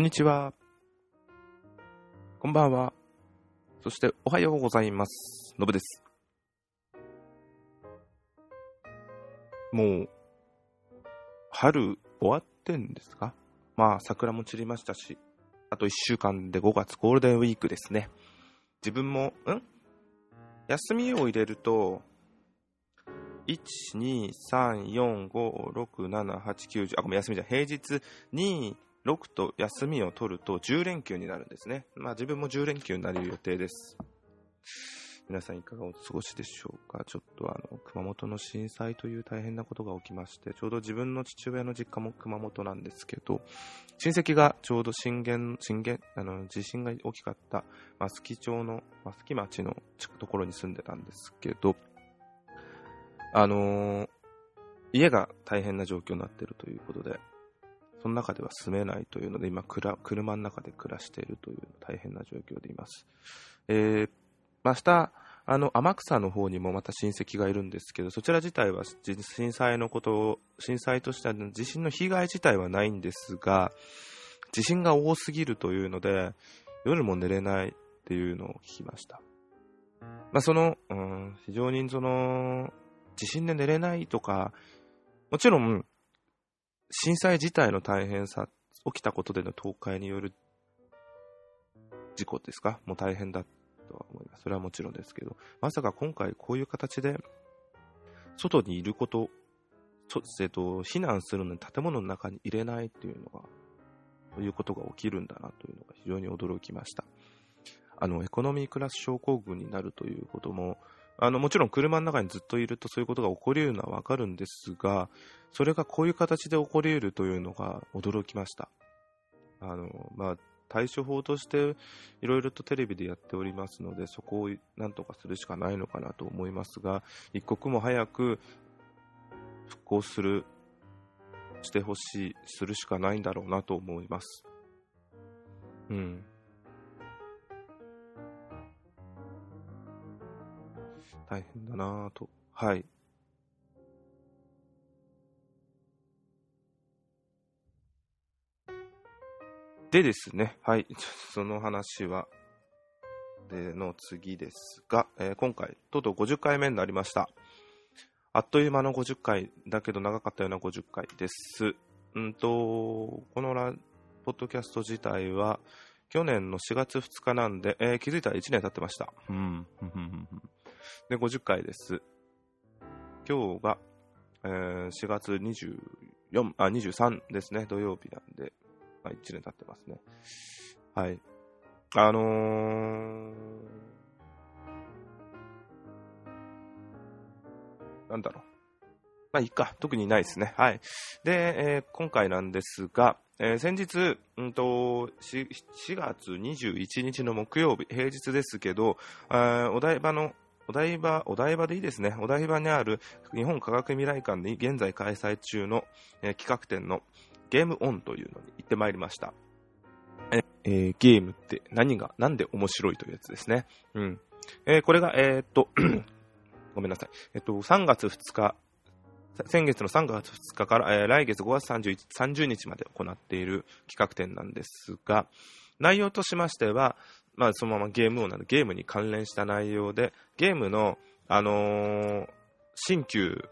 こんにちは。こんばんは。そして、おはようございます。のぶです。もう、春終わってんですか？まあ、桜も散りましたし、あと1週間で5月ゴールデンウィークですね。自分も、ん？休みを入れると、1、2、3、4、5、6、7、8、9、10、あ、ごめん、休みじゃん。平日2、6と休みを取ると10連休になるんですね。まあ自分も10連休になる予定です。皆さんいかがお過ごしでしょうか？ちょっとあの、熊本の震災という大変なことが起きまして、ちょうど自分の父親の実家も熊本なんですけど、親戚がちょうど震源、震源、あの、地震が大きかった、増木町の、増木町のところに住んでたんですけど、あのー家が大変な状況になっているということで、その中では住めないというので、今、車の中で暮らしているという大変な状況でいます。えー、明日、あの、天草の方にもまた親戚がいるんですけど、そちら自体は震災のことを、震災としては地震の被害自体はないんですが、地震が多すぎるというので、夜も寝れないっていうのを聞きました。まあ、その、うん、非常にその、地震で寝れないとか、もちろん、震災自体の大変さ、起きたことでの倒壊による事故ですか？もう大変だとは思います。それはもちろんですけど、まさか今回こういう形で、外にいること、そえっと、避難するのに建物の中に入れないっていうのが、そういうことが起きるんだなというのが非常に驚きました。あの、エコノミークラス症候群になるということも、あの、もちろん車の中にずっといるとそういうことが起こり得るのはわかるんですが、それがこういう形で起こり得るというのが驚きました。あの、まあ、対処法としていろいろとテレビでやっておりますので、そこをなんとかするしかないのかなと思いますが、一刻も早く復興する、してほしい、するしかないんだろうなと思います。うん。大変だなぁと。はい。でですね、はい、その話は、での次ですが、えー今回、とうとう50回目になりました。あっという間の50回だけど長かったような50回です。んと、このラポッドキャスト自体は、去年の4月2日なんで、えー気づいたら1年経ってました。うん。で、50回です。今日が、えー4月24、あ、23ですね、土曜日なんで、まあ、1年経ってますね。はい。あのー、なんだろう。まあ、いいか。特にないですね。はい。で、えー今回なんですが、えー先日、うんと、4, 4月21日の木曜日、平日ですけど、お台場の、お台場、お台場でいいですね。お台場にある日本科学未来館で現在開催中の、えー企画展のゲームオンというのに行ってまいりました。えーゲームって何が、なんで面白いというやつですね。うん。えーこれが、えっと、ごめんなさい。えっと、3月2日、先月の3月2日から、えー来月5月 31, 30日まで行っている企画展なんですが、内容としましては、まあ、そのままゲームをなるゲームに関連した内容で、ゲームの、あのー新旧、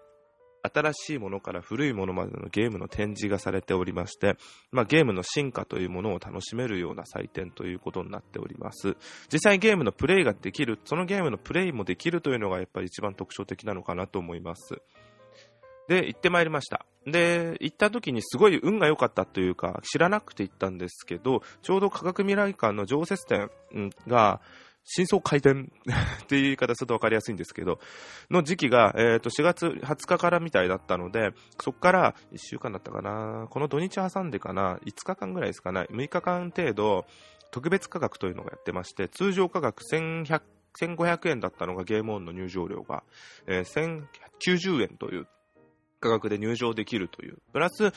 新しいものから古いものまでのゲームの展示がされておりまして、まあ、ゲームの進化というものを楽しめるような祭典ということになっております。実際ゲームのプレイができる、そのゲームのプレイもできるというのがやっぱり一番特徴的なのかなと思います。で、行ってまいりました。で、行った時にすごい運が良かったというか、知らなくて行ったんですけど、ちょうど科学未来館の常設展が、真相回転っていう言い方すると分かりやすいんですけど、の時期が、えー、と4月20日からみたいだったので、そこから1週間だったかな、この土日挟んでかな、5日間ぐらいですかね、6日間程度、特別価格というのがやってまして、通常価格1100 1500円だったのがゲームオンの入場料が、えー1090円という価格で入場できるという。プラス、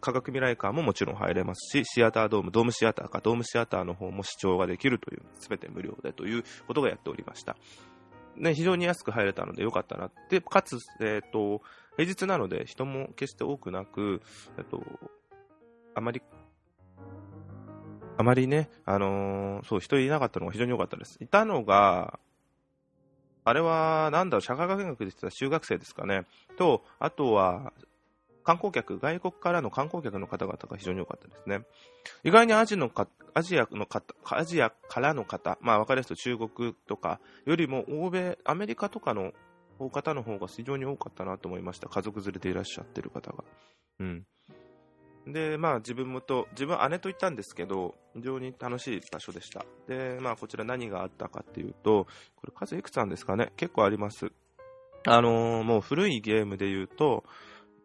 科学未来館ももちろん入れますし、シアタードーム、ドームシアターか、ドームシアターの方も視聴ができるという、すべて無料でということがやっておりました。ね、非常に安く入れたのでよかったなって、かつ、えっ、と、平日なので人も決して多くなく、えっ、と、あまり、あまりね、あのーそう、人いなかったのが非常に良かったです。いたのが、あれは、なんだろう、社会科見学でした修学生ですかね。と、あとは、観光客、外国からの観光客の方々が非常に多かったですね。意外にアジのかアジアの方、アジアからの方、まあ分かりやすく中国とかよりも欧米、アメリカとかの方の方が非常に多かったなと思いました。家族連れでいらっしゃってる方が。うん。で、まあ自分もと、自分は姉と行ったんですけど、非常に楽しい場所でした。で、まあこちら何があったかっていうと、これ数いくつなんですかね？結構あります。あのー、もう古いゲームで言うと、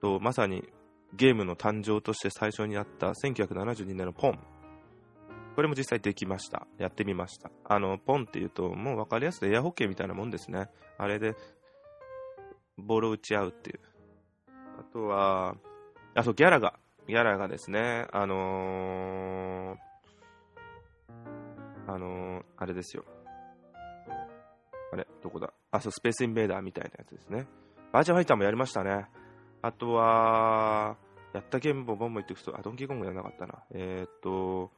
とまさにゲームの誕生として最初にあった1972年のポン。これも実際できました。やってみました。あの、ポンっていうと、もう分かりやすいエアホッケーみたいなもんですね。あれで、ボールを打ち合うっていう。あとは、あとギャラが、ギャラがですね、あのー、あのー、あれですよ。あれ？どこだ？あ、そう、スペースインベーダーみたいなやつですね。バーチャファイターもやりましたね。あとは、やったゲームもボンボン言ってくと、あ、ドンキーコングやんなかったな。えー、っと、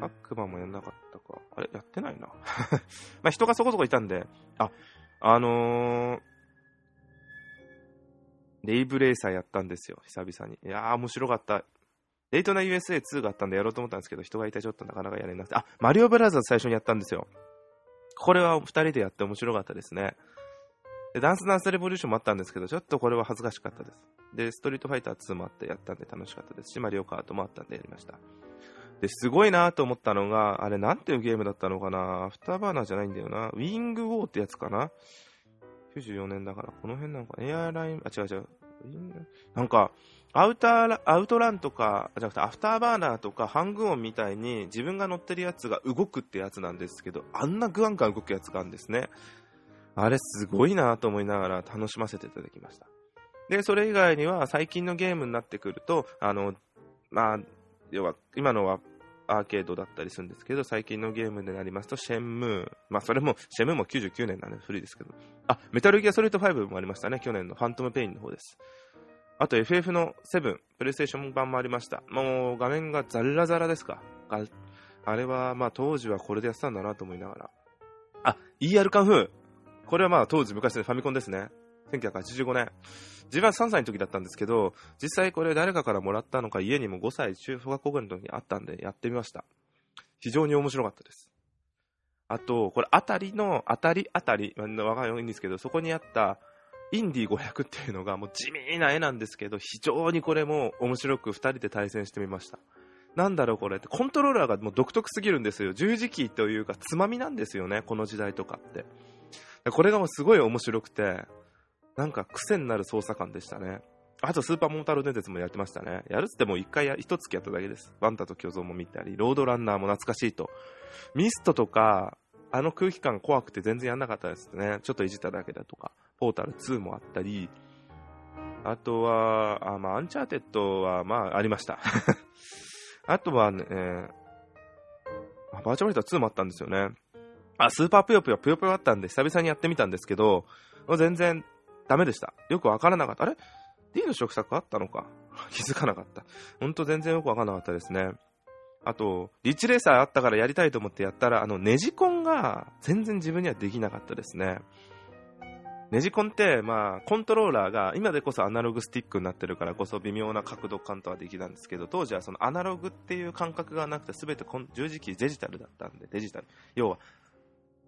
パックマンもやんなかったか。あれ？やってないな。まあ人がそこそこいたんで、あ、あのー、レイブレーサーやったんですよ、久々に。いやー、面白かった。レイトナ USA2 があったんでやろうと思ったんですけど、人がいてちょっとなかなかやれなくて。あ、マリオブラザーズ最初にやったんですよ。これは2人でやって面白かったですね。で、ダンスダンスレボリューションもあったんですけど、ちょっとこれは恥ずかしかったです。で、ストリートファイター2もあってやったんで楽しかったですし、マリオカートもあったんでやりました。で、すごいなと思ったのが、あれなんていうゲームだったのかな After Burner じゃないんだよな。 Wing War ってやつかな ?94 年だから、この辺なんか、エアライン、あ、違う違う。なんか、アウター、 OutRun とか、じゃなくて After Burner とか Hang-On みたいに自分が乗ってるやつが動くってやつなんですけど、あんなグワンガン動くやつがあるんですね。あれすごいなと思いながら楽しませていただきました。で、それ以外には最近のゲームになってくると、あの、まあ、要は、今のはアーケードだったりするんですけど、最近のゲームでなりますと、シェンムー、まあ、それも、シェンムーも99年なんで古いですけど、あ、メタルギアソリッド5もありましたね、去年のファントムペインの方です。あと FF の7、プレイステーション版もありました。もう画面がザラザラですか。あれは、まあ当時はこれでやってたんだなと思いながら。あ、ER カンフー。これはまあ当時昔のファミコンですね。1985年。自分は3歳の時だったんですけど、実際これ誰かからもらったのか家にも5歳、中学校ぐらいの時にあったんでやってみました。非常に面白かったです。あと、これあたりの、あたりあたり、わかんないんですけど、そこにあったインディ500っていうのがもう地味な絵なんですけど、非常にこれも面白く2人で対戦してみました。なんだろうこれって、コントローラーがもう独特すぎるんですよ。十字キーというか、つまみなんですよね、この時代とかって。これがもうすごい面白くて、なんか癖になる操作感でしたね。あと、スーパーモータル伝説もやってましたね。やるっつっても一回や、一月やっただけです。ワンダと巨像も見たり、 Lode Runner も懐かしいと。 Myst とか、あの空気感怖くて全然やんなかったですね。ちょっといじっただけだとか。 Portal 2もあったり、あとは、あまあ、 Uncharted は、まあ、ありました。あとはね、えー、バーチャルリーター2もあったんですよね。あ、スーパーぷよぷよぷよぷよあったんで、久々にやってみたんですけど、全然ダメでした。よくわからなかった。あれ ?D の食作あったのか？気づかなかった。ほんと全然よくわからなかったですね。あと、リッチレーサーあったからやりたいと思ってやったら、あの、ネジコンが全然自分にはできなかったですね。ネジコンって、まあ、コントローラーが、今でこそアナログスティックになってるからこそ微妙な角度感とはできたんですけど、当時はそのアナログっていう感覚がなくて、すべて十字キーデジタルだったんで、デジタル。要は、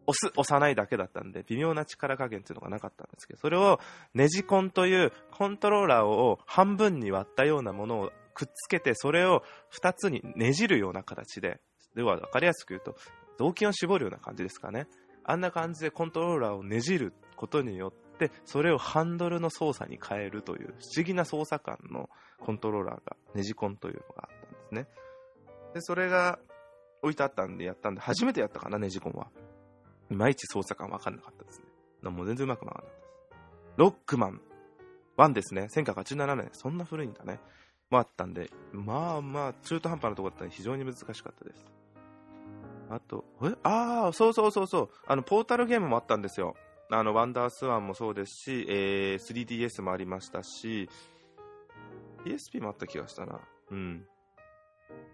押す、押さないだけだったんで、微妙な力加減っていうのがなかったんですけど、それをネジコンというコントローラーを半分に割ったようなものをくっつけて、それを2つにねじるような形で、では分かりやすく言うと、雑巾を絞るような感じですかね。あんな感じでコントローラーをねじることによって、それをハンドルの操作に変えるという不思議な操作感のコントローラーが、ネジコンというのがあったんですね。で、それが置いてあったんでやったんで、初めてやったかな、ネジコンは。いまいち操作感わかんなかったですね。もう全然うまくなかったです。ロックマン1ですね。1987年。そんな古いんだね。もあったんで、まあまあ、中途半端なとこだったら非常に難しかったです。あと、え？ああ、そうそうそうそう。あの、ポータルゲームもあったんですよ。あの、ワンダースワンもそうですし、えー、3DS もありましたし、PSP もあった気がしたな。うん。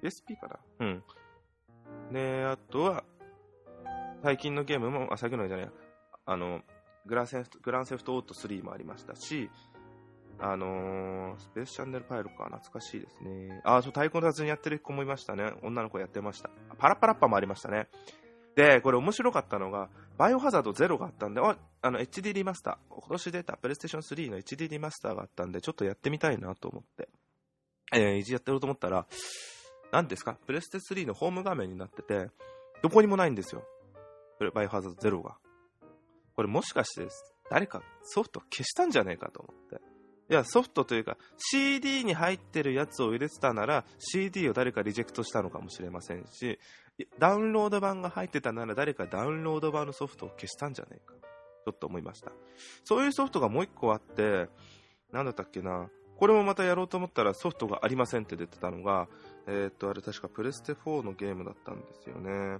PSP かなうん。で、あとは、最近のゲームも、あ、最近のじゃないあの、グランセフト、グランセフトオート3もありましたし、あのー、スペースチャンネルパイロか、懐かしいですね。あ、そう、太鼓の達にやってる子もいましたね。女の子やってました。パラパラッパもありましたね。で、これ面白かったのが、バイオハザード0があったんで、あ、あの、HD リマスター、今年出たプレイステーション3の HD リマスターがあったんで、ちょっとやってみたいなと思って、えー、いじやってると思ったら、何ですか？プレステ3のホーム画面になってて、どこにもないんですよ。バイオハザード0が。これもしかして、誰かソフト消したんじゃねえかと思って。いや、ソフトというか、CD に入ってるやつを入れてたなら、CD を誰かリジェクトしたのかもしれませんし、ダウンロード版が入ってたなら誰かダウンロード版のソフトを消したんじゃねえか。ちょっと思いました。そういうソフトがもう一個あって、なんだったっけな。これもまたやろうと思ったらソフトがありませんって出てたのが、えー、っと、あれ確かプレステ4のゲームだったんですよね。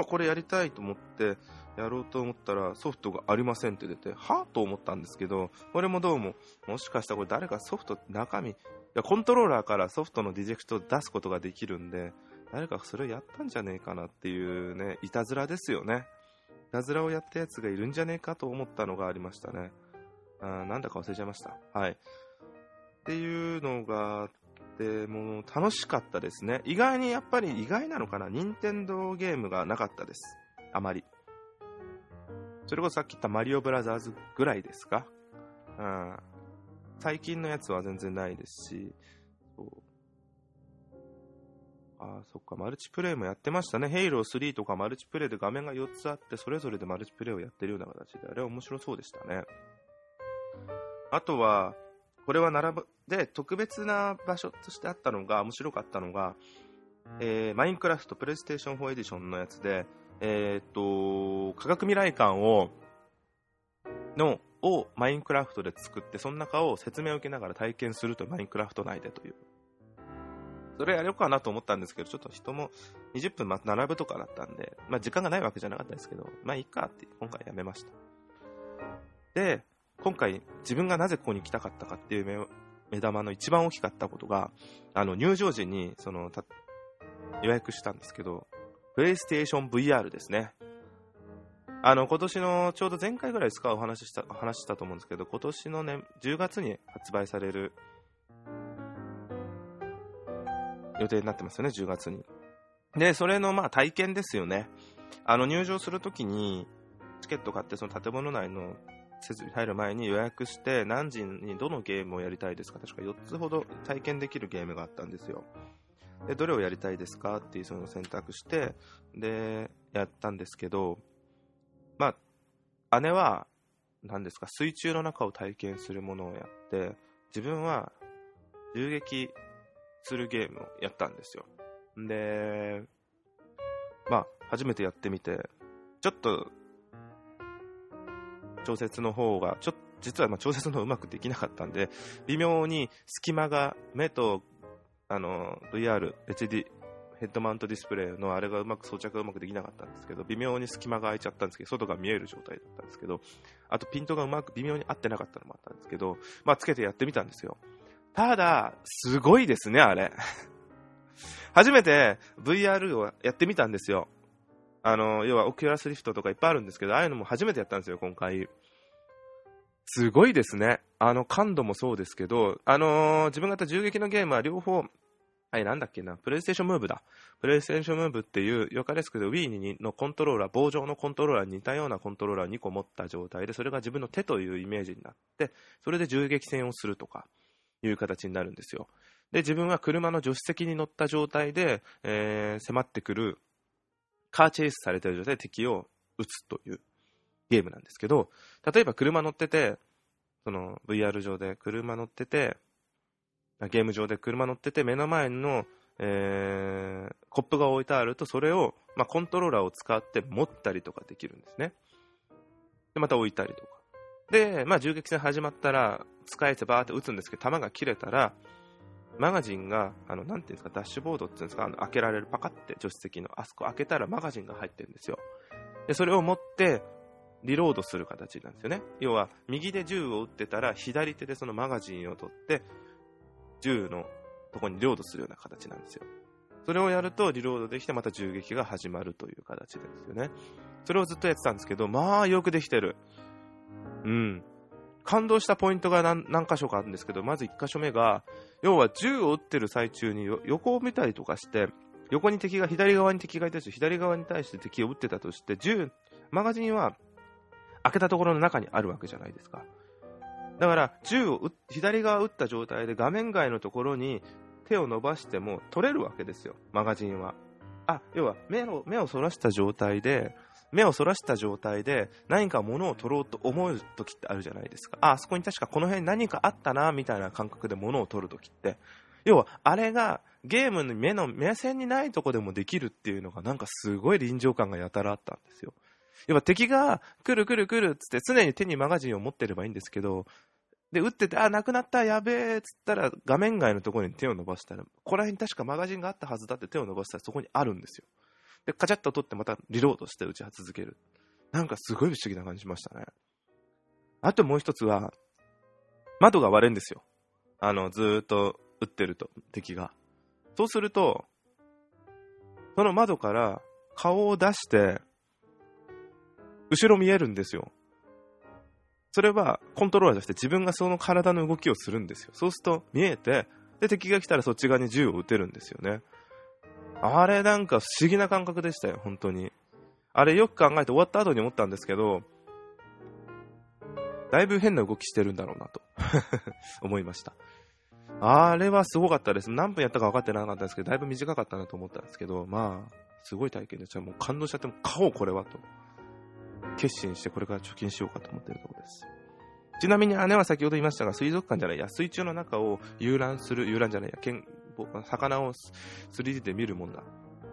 あ、これやりたいと思ってやろうと思ったらソフトがありませんって出て、はと思ったんですけど、これもどうも、もしかしたらこれ誰かソフト、中身、いや、コントローラーからソフトのディジェクトを出すことができるんで、誰かそれをやったんじゃねえかなっていうね、いたずらですよね。いたずらをやったやつがいるんじゃねえかと思ったのがありましたね。あなんだか忘れちゃいました。はい。っていうのがあって、もう楽しかったですね。意外にやっぱり意外なのかな、任天堂ゲームがなかったです。あまり。それこそさっき言ったマリオブラザーズぐらいですか？うん。最近のやつは全然ないですし、そうあそっか、マルチプレイもやってましたね。ヘイロー3とかマルチプレイで画面が4つあって、それぞれでマルチプレイをやってるような形で、あれは面白そうでしたね。あとは、これは並ぶ、で、特別な場所としてあったのが、面白かったのが、えー、マインクラフトプレイステーション4エディションのやつで、えー、っと、科学未来館を、の、をマインクラフトで作って、その中を説明を受けながら体験するというマインクラフト内でというそれやろうかなと思ったんですけど、ちょっと人も20分並ぶとかだったんで、まあ時間がないわけじゃなかったですけど、まあいいかって今回やめました。で、今回自分がなぜここに来たかったかっていう目玉の一番大きかったことが、あの入場時にその予約したんですけど、プレイステーション VR ですね。あの、今年のちょうど前回ぐらいですかお話しした、話したと思うんですけど、今年のね、10月に発売される予定になってますよね、10月に。で、それのまあ体験ですよね。あの入場するときにチケット買ってその建物内の設備入る前に予約して何時にどのゲームをやりたいですか？確か4つほど体験できるゲームがあったんですよ。で、どれをやりたいですかっていうその選択して、で、やったんですけど、まあ、姉は、何ですか、水中の中を体験するものをやって、自分は銃撃するゲームをやったんですよ。で、まあ、初めてやってみて、ちょっと、調節の方が、ちょ実はま調節のうまくできなかったんで、微妙に隙間が目と、あの、VR、HD、ヘッドマウントディスプレイのあれがうまく装着がうまくできなかったんですけど、微妙に隙間が空いちゃったんですけど、外が見える状態だったんですけど、あとピントがうまく微妙に合ってなかったのもあったんですけど、まあつけてやってみたんですよ。ただ、すごいですね、あれ。初めて VR をやってみたんですよ。あの、要は Oculus Rift とかいっぱいあるんですけど、ああいうのも初めてやったんですよ、今回。すごいですね。あの、感度もそうですけど、あのー、自分がやった銃撃のゲームは両方、はい、なんだっけな、 PlayStation Move だ。 PlayStation Move っていう、よかですけど、Wii のコントローラー、棒状のコントローラーに似たようなコントローラーを2個持った状態で、それが自分の手というイメージになって、それで銃撃戦をするとか、いう形になるんですよ。で、自分は車の助手席に乗った状態で、えー、迫ってくる、カーチェイスされてる状態で敵を撃つというゲームなんですけど、例えば車乗ってて、その VR 上で車乗ってて、ゲーム上で車乗ってて、目の前の、えー、コップが置いてあると、それを、まあ、コントローラーを使って持ったりとかできるんですね。で、また置いたりとか。で、まあ、銃撃戦始まったら、使えてバーって撃つんですけど、弾が切れたら、マガジンが、あの、なんていうんですか、ダッシュボードっていうんですか、あの開けられる、パカって助手席の、あそこ開けたらマガジンが入ってるんですよ。で、それを持って、リロードする形なんですよね。要は、右で銃を撃ってたら、左手でそのマガジンを取って、銃のとこにリロードするような形なんですよ。それをやるとリロードできてまた銃撃が始まるという形ですよね。それをずっとやってたんですけど、まあよくできてる。うん。感動したポイントが何何箇所かあるんですけど、まず1箇所目が、要は銃を撃ってる最中に横を見たりとかして、横に敵が、左側に敵がいたし、左側に対して敵を撃ってたとして、銃、マガジンは開けたところの中にあるわけじゃないですか。だから、銃を左側撃った状態で画面外のところに手を伸ばしても取れるわけですよ、マガジンは。あ、要は目を、目をそらした状態で、目をそらした状態で何か物を取ろうと思う時ってあるじゃないですか。あ、あそこに確かこの辺何かあったな、みたいな感覚で物を取る時って。要は、あれがゲームの目の目線にないとこでもできるっていうのがなんかすごい臨場感がやたらあったんですよ。要は敵が来る来る来るっつって常に手にマガジンを持ってればいいんですけど、で、撃ってて、あ、なくなった、やべえっつったら画面外のところに手を伸ばしたら、ここら辺に確かマガジンがあったはずだって手を伸ばしたらそこにあるんですよ。で、カチャッと取ってまたリロードして打ち続ける。なんかすごい不思議な感じしましたね。あともう一つは、窓が割れんですよ。あの、ずーっと撃ってると、敵が。そうすると、その窓から顔を出して、後ろ見えるんですよ。それはコントローラーとして自分がその体の動きをするんですよ。そうすると見えて、で、敵が来たらそっち側に銃を撃てるんですよね。あれなんか不思議な感覚でしたよ、本当に。あれよく考えて終わった後に思ったんですけど、だいぶ変な動きしてるんだろうなと 思いました。あれはすごかったです。何分やったか分かってなかったんですけど、だいぶ短かったなと思ったんですけど、まあ、すごい体験でした。もう感動しちゃって、も買おうこれはと。決心してこれから貯金しようかと思っているところです。ちなみに姉は先ほど言いましたが、水族館じゃないや、水中の中を遊覧する、遊覧じゃないや、魚を 3D で見るもんだ。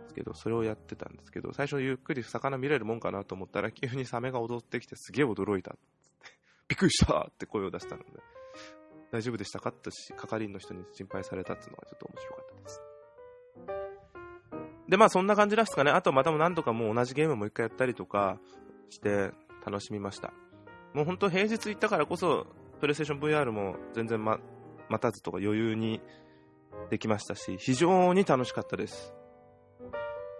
ですけど、それをやってたんですけど、最初ゆっくり魚見れるもんかなと思ったら、急にサメが踊ってきてすげえ驚いたって。びっくりしたって声を出したので、大丈夫でしたか？って係員の人に心配されたっていうのがちょっと面白かったです。で、まあそんな感じですかね。あとまたも何度かもう同じゲームもう一回やったりとかして楽しみました。もう本当平日行ったからこそ、プレイステーション VR も全然ま待たずとか余裕にできましたし、非常に楽しかったです。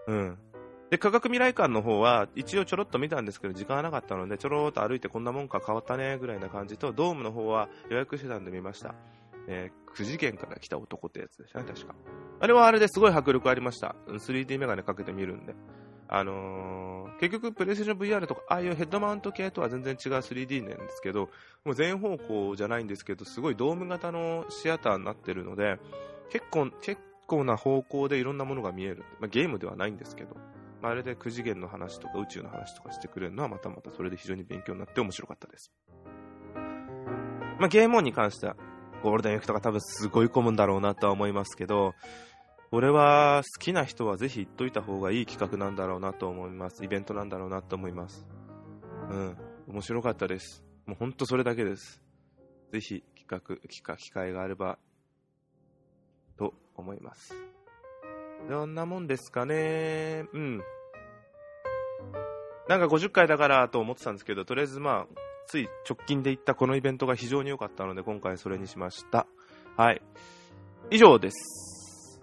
うん。で、科学未来館の方は、一応ちょろっと見たんですけど、時間がなかったので、ちょろっと歩いてこんなもんか変わったね、ぐらいな感じと、ドームの方は予約してたんで見ました。えー、9次元から来た男ってやつでしたね、確か。あれはあれですごい迫力ありました。3D メガネかけてみるんで。あのー、結局、プレイステーション VR とか、ああいうヘッドマウント系とは全然違う 3D なんですけど、もう全方向じゃないんですけど、すごいドーム型のシアターになってるので、結構、結構な方向でいろんなものが見える。まあ、ゲームではないんですけど、まあ、あれで9次元の話とか宇宙の話とかしてくれるのはまたまたそれで非常に勉強になって面白かったです。まあ、ゲームオンに関しては、ゴールデンウィークとか多分すごい混むんだろうなとは思いますけど、これは好きな人はぜひ行っといた方がいい企画なんだろうなと思います。イベントなんだろうなと思います。うん。面白かったです。もうほんとそれだけです。ぜひ企画、企画、機会があれば、思います。どんなもんですかね？うん。なんか50回だからと思ってたんですけど、とりあえずまあ、つい直近で行ったこのイベントが非常に良かったので、今回それにしました。はい。以上です。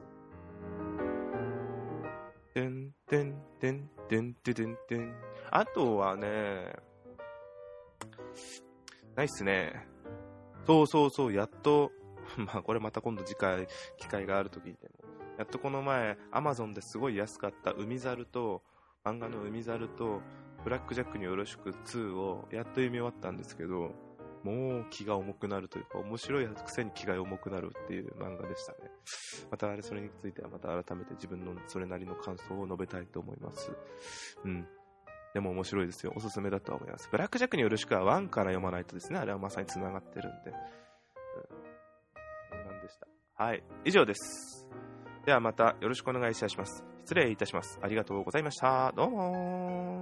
てんてんてんてんてんてんてん。あとはね、ないっすね。そうそうそう、やっと、まあこれまた今度次回機会があるときにでもやっとこの前、アマゾンですごい安かった海猿と、漫画の海猿と、ブラックジャックによろしく2をやっと読み終わったんですけど、もう気が重くなるというか、面白いくせに気が重くなるっていう漫画でしたね。またあれ、それについてはまた改めて自分のそれなりの感想を述べたいと思います。うん。でも面白いですよ。おすすめだとは思います。ブラックジャックによろしくは1から読まないとですね、あれはまさに繋がってるんで。はい。以上です。ではまたよろしくお願いいたします。失礼いたします。ありがとうございました。どうも